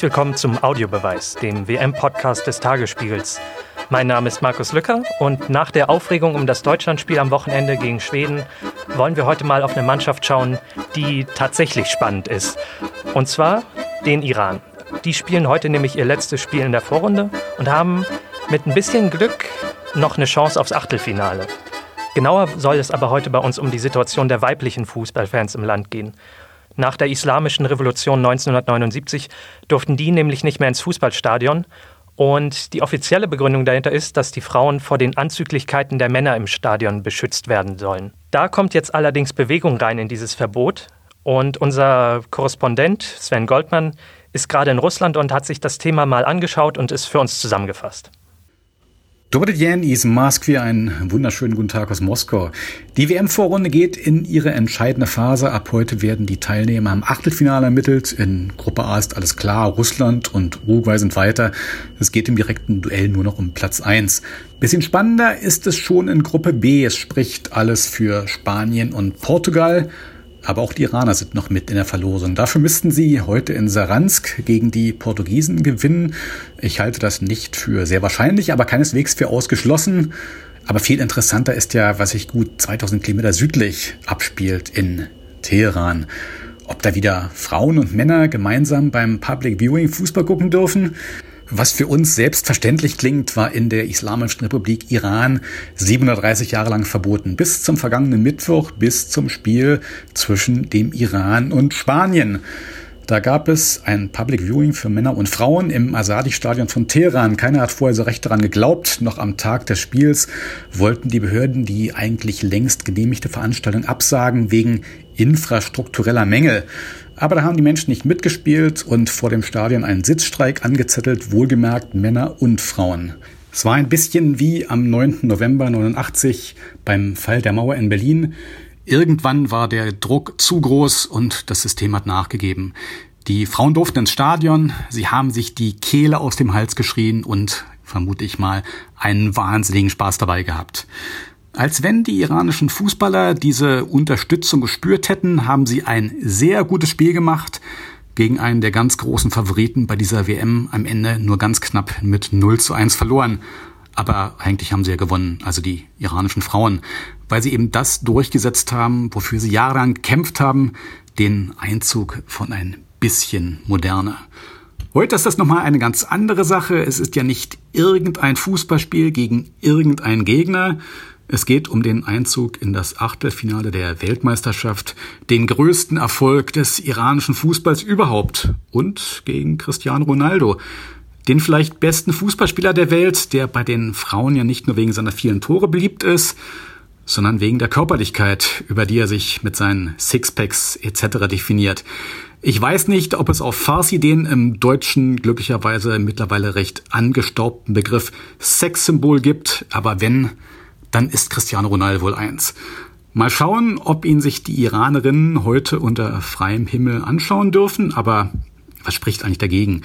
Herzlich willkommen zum Audiobeweis, dem WM-Podcast des Tagesspiegels. Mein Name ist Markus Lücker und nach der Aufregung um das Deutschlandspiel am Wochenende gegen Schweden wollen wir heute mal auf eine Mannschaft schauen, die tatsächlich spannend ist. Und zwar den Iran. Die spielen heute nämlich ihr letztes Spiel in der Vorrunde und haben mit ein bisschen Glück noch eine Chance aufs Achtelfinale. Genauer soll es aber heute bei uns um die Situation der weiblichen Fußballfans im Land gehen. Nach der Islamischen Revolution 1979 durften die nämlich nicht mehr ins Fußballstadion. Und die offizielle Begründung dahinter ist, dass die Frauen vor den Anzüglichkeiten der Männer im Stadion beschützt werden sollen. Da kommt jetzt allerdings Bewegung rein in dieses Verbot. Und unser Korrespondent Sven Goldmann ist gerade in Russland und hat sich das Thema mal angeschaut und ist für uns zusammengefasst. Dobry Jan is Moskwi, einen wunderschönen guten Tag aus Moskau. Die WM-Vorrunde geht in ihre entscheidende Phase. Ab heute werden die Teilnehmer am Achtelfinale ermittelt. In Gruppe A ist alles klar, Russland und Uruguay sind weiter. Es geht im direkten Duell nur noch um Platz eins. Bisschen spannender ist es schon in Gruppe B. Es spricht alles für Spanien und Portugal. Aber auch die Iraner sind noch mit in der Verlosung. Dafür müssten sie heute in Saransk gegen die Portugiesen gewinnen. Ich halte das nicht für sehr wahrscheinlich, aber keineswegs für ausgeschlossen. Aber viel interessanter ist ja, was sich gut 2000 Kilometer südlich abspielt in Teheran. Ob da wieder Frauen und Männer gemeinsam beim Public Viewing Fußball gucken dürfen? Was für uns selbstverständlich klingt, war in der Islamischen Republik Iran 730 Jahre lang verboten. Bis zum vergangenen Mittwoch, bis zum Spiel zwischen dem Iran und Spanien. Da gab es ein Public Viewing für Männer und Frauen im Asadi-Stadion von Teheran. Keiner hat vorher so recht daran geglaubt. Noch am Tag des Spiels wollten die Behörden die eigentlich längst genehmigte Veranstaltung absagen wegen infrastruktureller Mängel. Aber da haben die Menschen nicht mitgespielt und vor dem Stadion einen Sitzstreik angezettelt, wohlgemerkt Männer und Frauen. Es war ein bisschen wie am 9. November 89 beim Fall der Mauer in Berlin. Irgendwann war der Druck zu groß und das System hat nachgegeben. Die Frauen durften ins Stadion, sie haben sich die Kehle aus dem Hals geschrien und vermute ich mal einen wahnsinnigen Spaß dabei gehabt. Als wenn die iranischen Fußballer diese Unterstützung gespürt hätten, haben sie ein sehr gutes Spiel gemacht gegen einen der ganz großen Favoriten bei dieser WM am Ende nur ganz knapp mit 0 zu 1 verloren. Aber eigentlich haben sie ja gewonnen, also die iranischen Frauen, weil sie eben das durchgesetzt haben, wofür sie jahrelang gekämpft haben, den Einzug von ein bisschen Moderne. Heute ist das nochmal eine ganz andere Sache. Es ist ja nicht irgendein Fußballspiel gegen irgendeinen Gegner, es geht um den Einzug in das Achtelfinale der Weltmeisterschaft, den größten Erfolg des iranischen Fußballs überhaupt und gegen Cristiano Ronaldo, den vielleicht besten Fußballspieler der Welt, der bei den Frauen ja nicht nur wegen seiner vielen Tore beliebt ist, sondern wegen der Körperlichkeit, über die er sich mit seinen Sixpacks etc. definiert. Ich weiß nicht, ob es auf Farsi den im Deutschen glücklicherweise mittlerweile recht angestaubten Begriff Sexsymbol gibt, aber wenn, dann ist Cristiano Ronaldo wohl eins. Mal schauen, ob ihn sich die Iranerinnen heute unter freiem Himmel anschauen dürfen, aber was spricht eigentlich dagegen?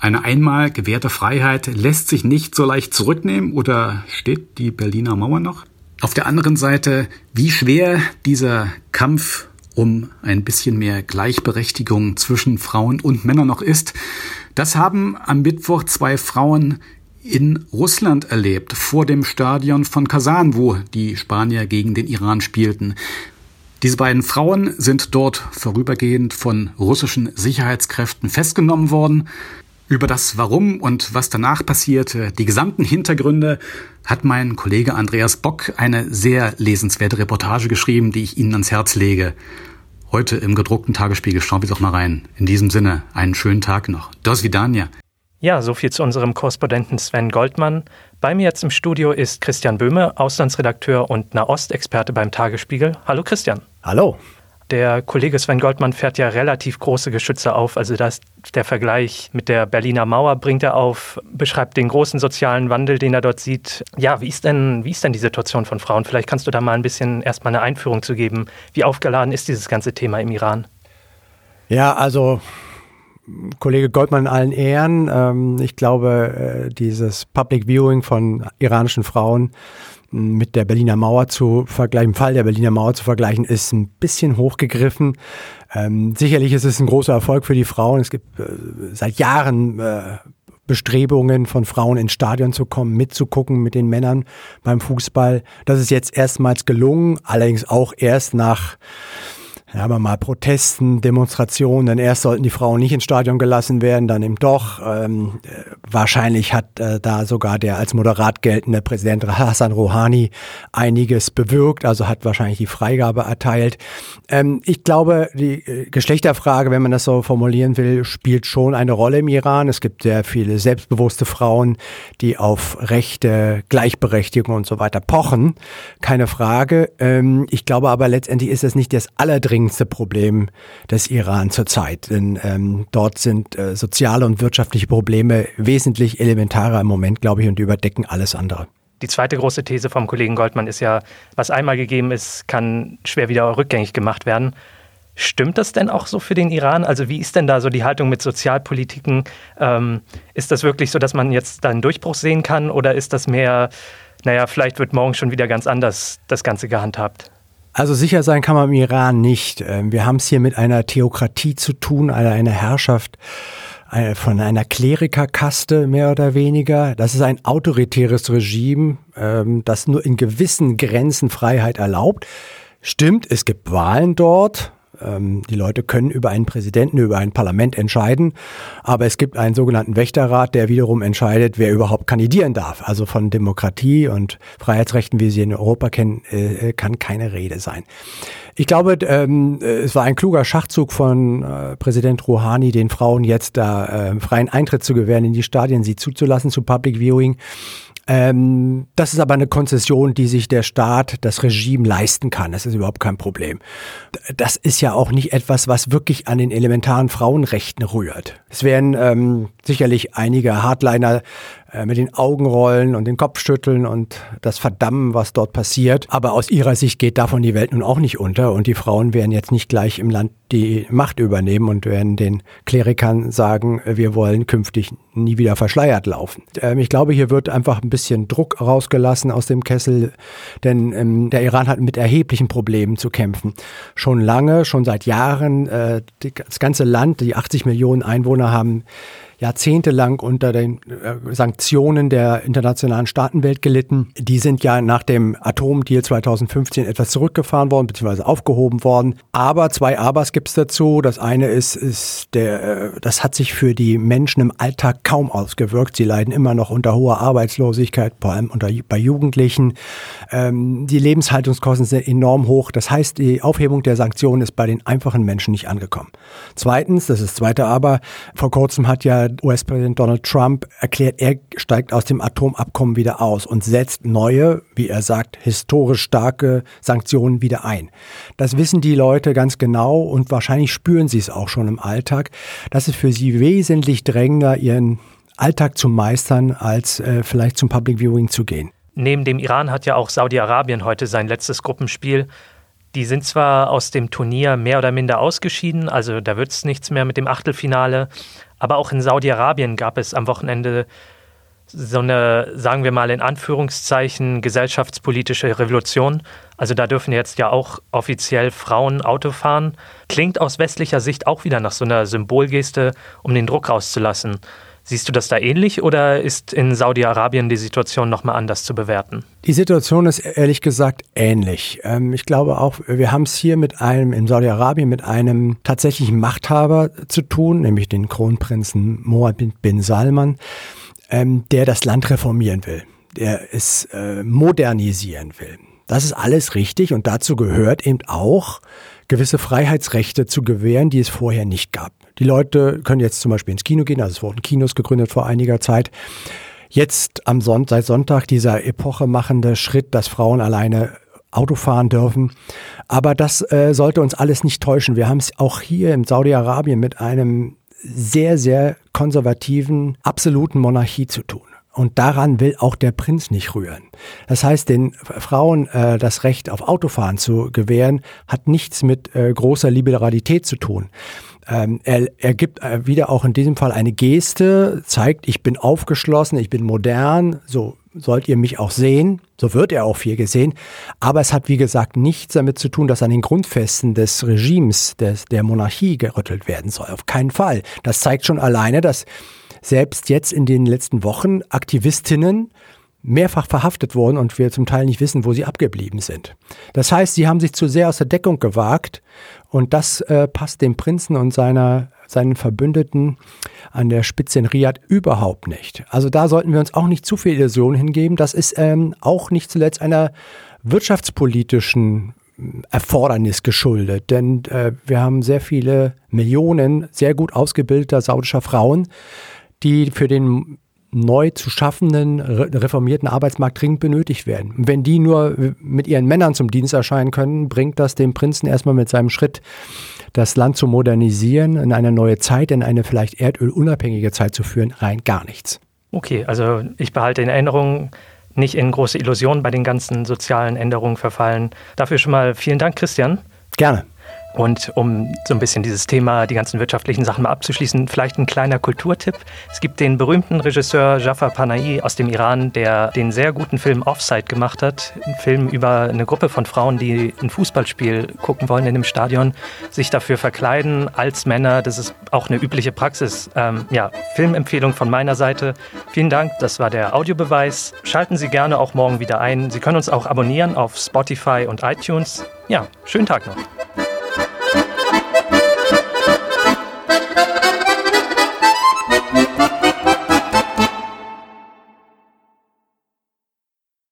Eine einmal gewährte Freiheit lässt sich nicht so leicht zurücknehmen oder steht die Berliner Mauer noch? Auf der anderen Seite, wie schwer dieser Kampf um ein bisschen mehr Gleichberechtigung zwischen Frauen und Männern noch ist, das haben am Mittwoch zwei Frauen in Russland erlebt, vor dem Stadion von Kasan, wo die Spanier gegen den Iran spielten. Diese beiden Frauen sind dort vorübergehend von russischen Sicherheitskräften festgenommen worden. Über das Warum und was danach passierte, die gesamten Hintergründe, hat mein Kollege Andreas Bock eine sehr lesenswerte Reportage geschrieben, die ich Ihnen ans Herz lege. Heute im gedruckten Tagesspiegel. Schauen wir doch mal rein. In diesem Sinne, einen schönen Tag noch. Dos. Ja, soviel zu unserem Korrespondenten Sven Goldmann. Bei mir jetzt im Studio ist Christian Böhme, Auslandsredakteur und Nahostexperte beim Tagesspiegel. Hallo Christian. Hallo. Der Kollege Sven Goldmann fährt ja relativ große Geschütze auf. Also das, der Vergleich mit der Berliner Mauer bringt er auf, beschreibt den großen sozialen Wandel, den er dort sieht. Ja, wie ist denn, wie ist denn die Situation von Frauen? Vielleicht kannst du da mal ein bisschen erstmal eine Einführung zu geben. Wie aufgeladen ist dieses ganze Thema im Iran? Ja, also Kollege Goldmann in allen Ehren. Ähm, ich glaube, äh, dieses Public Viewing von iranischen Frauen mit der Berliner Mauer zu vergleichen, im Fall der Berliner Mauer zu vergleichen, ist ein bisschen hochgegriffen. Ähm, sicherlich ist es ein großer Erfolg für die Frauen. Es gibt äh, seit Jahren äh, Bestrebungen von Frauen ins Stadion zu kommen, mitzugucken mit den Männern beim Fußball. Das ist jetzt erstmals gelungen, allerdings auch erst nach ja, aber mal Protesten, Demonstrationen, erst sollten die Frauen nicht ins Stadion gelassen werden, dann eben doch. Ähm, äh, wahrscheinlich hat äh, da sogar der als moderat geltende Präsident Hassan Rouhani einiges bewirkt, also hat wahrscheinlich die Freigabe erteilt. Ähm, ich glaube, die äh, Geschlechterfrage, wenn man das so formulieren will, spielt schon eine Rolle im Iran. Es gibt sehr viele selbstbewusste Frauen, die auf Rechte, Gleichberechtigung und so weiter pochen. Keine Frage. Ähm, ich glaube aber letztendlich ist es nicht das allerdringendste dringendste Problem des Iran zurzeit. Denn ähm, dort sind äh, soziale und wirtschaftliche Probleme wesentlich elementarer im Moment, glaube ich, und überdecken alles andere. Die zweite große These vom Kollegen Goldmann ist ja, was einmal gegeben ist, kann schwer wieder rückgängig gemacht werden. Stimmt das denn auch so für den Iran? Also wie ist denn da so die Haltung mit Sozialpolitiken? Ähm, ist das wirklich so, dass man jetzt da einen Durchbruch sehen kann oder ist das mehr, naja, vielleicht wird morgen schon wieder ganz anders das Ganze gehandhabt? Also sicher sein kann man im Iran nicht. Ähm, wir haben es hier mit einer Theokratie zu tun, einer Herrschaft äh, von einer Klerikerkaste mehr oder weniger. Das ist ein autoritäres Regime, ähm, das nur in gewissen Grenzen Freiheit erlaubt. Stimmt, es gibt Wahlen dort, ähm, die Leute können über einen Präsidenten, über ein Parlament entscheiden, aber es gibt einen sogenannten Wächterrat, der wiederum entscheidet, wer überhaupt kandidieren darf. Also von Demokratie und Freiheitsrechten, wie sie in Europa kennen, äh, kann keine Rede sein. Ich glaube, ähm, es war ein kluger Schachzug von äh, Präsident Rouhani, den Frauen jetzt da äh, freien Eintritt zu gewähren in die Stadien, sie zuzulassen zu Public Viewing. Ähm, das ist aber eine Konzession, die sich der Staat, das Regime leisten kann. Das ist überhaupt kein Problem. Das ist ja auch nicht etwas, was wirklich an den elementaren Frauenrechten rührt. Es werden ähm, sicherlich einige Hardliner äh, mit den Augen rollen und den Kopf schütteln und das verdammen, was dort passiert. Aber aus ihrer Sicht geht davon die Welt nun auch nicht unter und die Frauen werden jetzt nicht gleich im Land die Macht übernehmen und werden den Klerikern sagen, wir wollen künftig nie wieder verschleiert laufen. Ähm, ich glaube, hier wird einfach ein bisschen Druck rausgelassen aus dem Kessel, denn ähm, der Iran hat mit erheblichen Problemen zu kämpfen. Schon lange, schon seit Jahren, äh, das ganze Land, die 80 Millionen Einwohner haben jahrzehntelang unter den äh, Sanktionen der internationalen Staatenwelt gelitten. Die sind ja nach dem Atomdeal 2015 etwas zurückgefahren worden, beziehungsweise aufgehoben worden. Aber zwei Abers gibt es dazu. Das eine ist, ist der, äh, das hat sich für die Menschen im Alltag kaum ausgewirkt. Sie leiden immer noch unter hoher Arbeitslosigkeit, vor allem unter, bei Jugendlichen. Ähm, die Lebenshaltungskosten sind enorm hoch. Das heißt, die Aufhebung der Sanktionen ist bei den einfachen Menschen nicht angekommen. Zweitens, das ist das zweite Aber, vor kurzem hat ja US-Präsident Donald Trump erklärt, er steigt aus dem Atomabkommen wieder aus und setzt neue, wie er sagt, historisch starke Sanktionen wieder ein. Das wissen die Leute ganz genau und wahrscheinlich spüren sie es auch schon im Alltag. Das ist für sie wesentlich drängender, ihren Alltag zu meistern, als äh, vielleicht zum Public Viewing zu gehen. Neben dem Iran hat ja auch Saudi-Arabien heute sein letztes Gruppenspiel. Die sind zwar aus dem Turnier mehr oder minder ausgeschieden, also da wird es nichts mehr mit dem Achtelfinale, aber auch in Saudi-Arabien gab es am Wochenende so eine, sagen wir mal in Anführungszeichen, gesellschaftspolitische Revolution. Also da dürfen jetzt ja auch offiziell Frauen Auto fahren. Klingt aus westlicher Sicht auch wieder nach so einer Symbolgeste, um den Druck rauszulassen. Siehst du das da ähnlich oder ist in Saudi-Arabien die Situation nochmal anders zu bewerten? Die Situation ist ehrlich gesagt ähnlich. Ähm, ich glaube auch, wir haben es hier mit einem, in Saudi-Arabien mit einem tatsächlichen Machthaber zu tun, nämlich den Kronprinzen Mohammed bin Salman, ähm, der das Land reformieren will, der es äh, modernisieren will. Das ist alles richtig und dazu gehört eben auch, gewisse Freiheitsrechte zu gewähren, die es vorher nicht gab. Die Leute können jetzt zum Beispiel ins Kino gehen, also es wurden Kinos gegründet vor einiger Zeit. Jetzt am Sonntag, seit Sonntag dieser epochemachende Schritt, dass Frauen alleine Auto fahren dürfen. Aber das äh, sollte uns alles nicht täuschen. Wir haben es auch hier in Saudi-Arabien mit einem sehr, sehr konservativen, absoluten Monarchie zu tun. Und daran will auch der Prinz nicht rühren. Das heißt, den Frauen äh, das Recht auf Autofahren zu gewähren, hat nichts mit äh, großer Liberalität zu tun. Ähm, er, er gibt äh, wieder auch in diesem Fall eine Geste, zeigt, ich bin aufgeschlossen, ich bin modern, so sollt ihr mich auch sehen. So wird er auch viel gesehen. Aber es hat, wie gesagt, nichts damit zu tun, dass an den Grundfesten des Regimes, des, der Monarchie gerüttelt werden soll. Auf keinen Fall. Das zeigt schon alleine, dass selbst jetzt in den letzten Wochen Aktivistinnen mehrfach verhaftet wurden und wir zum Teil nicht wissen, wo sie abgeblieben sind. Das heißt, sie haben sich zu sehr aus der Deckung gewagt und das äh, passt dem Prinzen und seiner, seinen Verbündeten an der Spitze in Riyadh überhaupt nicht. Also da sollten wir uns auch nicht zu viel Illusion hingeben. Das ist ähm, auch nicht zuletzt einer wirtschaftspolitischen hm, Erfordernis geschuldet, denn äh, wir haben sehr viele Millionen sehr gut ausgebildeter saudischer Frauen, die für den neu zu schaffenden reformierten Arbeitsmarkt dringend benötigt werden. Wenn die nur mit ihren Männern zum Dienst erscheinen können, bringt das dem Prinzen erstmal mit seinem Schritt, das Land zu modernisieren, in eine neue Zeit, in eine vielleicht erdölunabhängige Zeit zu führen, rein gar nichts. Okay, also ich behalte in Erinnerung, nicht in große Illusionen bei den ganzen sozialen Änderungen verfallen. Dafür schon mal vielen Dank, Christian. Gerne. Und um so ein bisschen dieses Thema, die ganzen wirtschaftlichen Sachen mal abzuschließen, vielleicht ein kleiner Kulturtipp. Es gibt den berühmten Regisseur Jafar Panahi aus dem Iran, der den sehr guten Film Offside gemacht hat. Ein Film über eine Gruppe von Frauen, die ein Fußballspiel gucken wollen in dem Stadion, sich dafür verkleiden als Männer. Das ist auch eine übliche Praxis. Ähm, ja, Filmempfehlung von meiner Seite. Vielen Dank, das war der Audiobeweis. Schalten Sie gerne auch morgen wieder ein. Sie können uns auch abonnieren auf Spotify und iTunes. Ja, schönen Tag noch.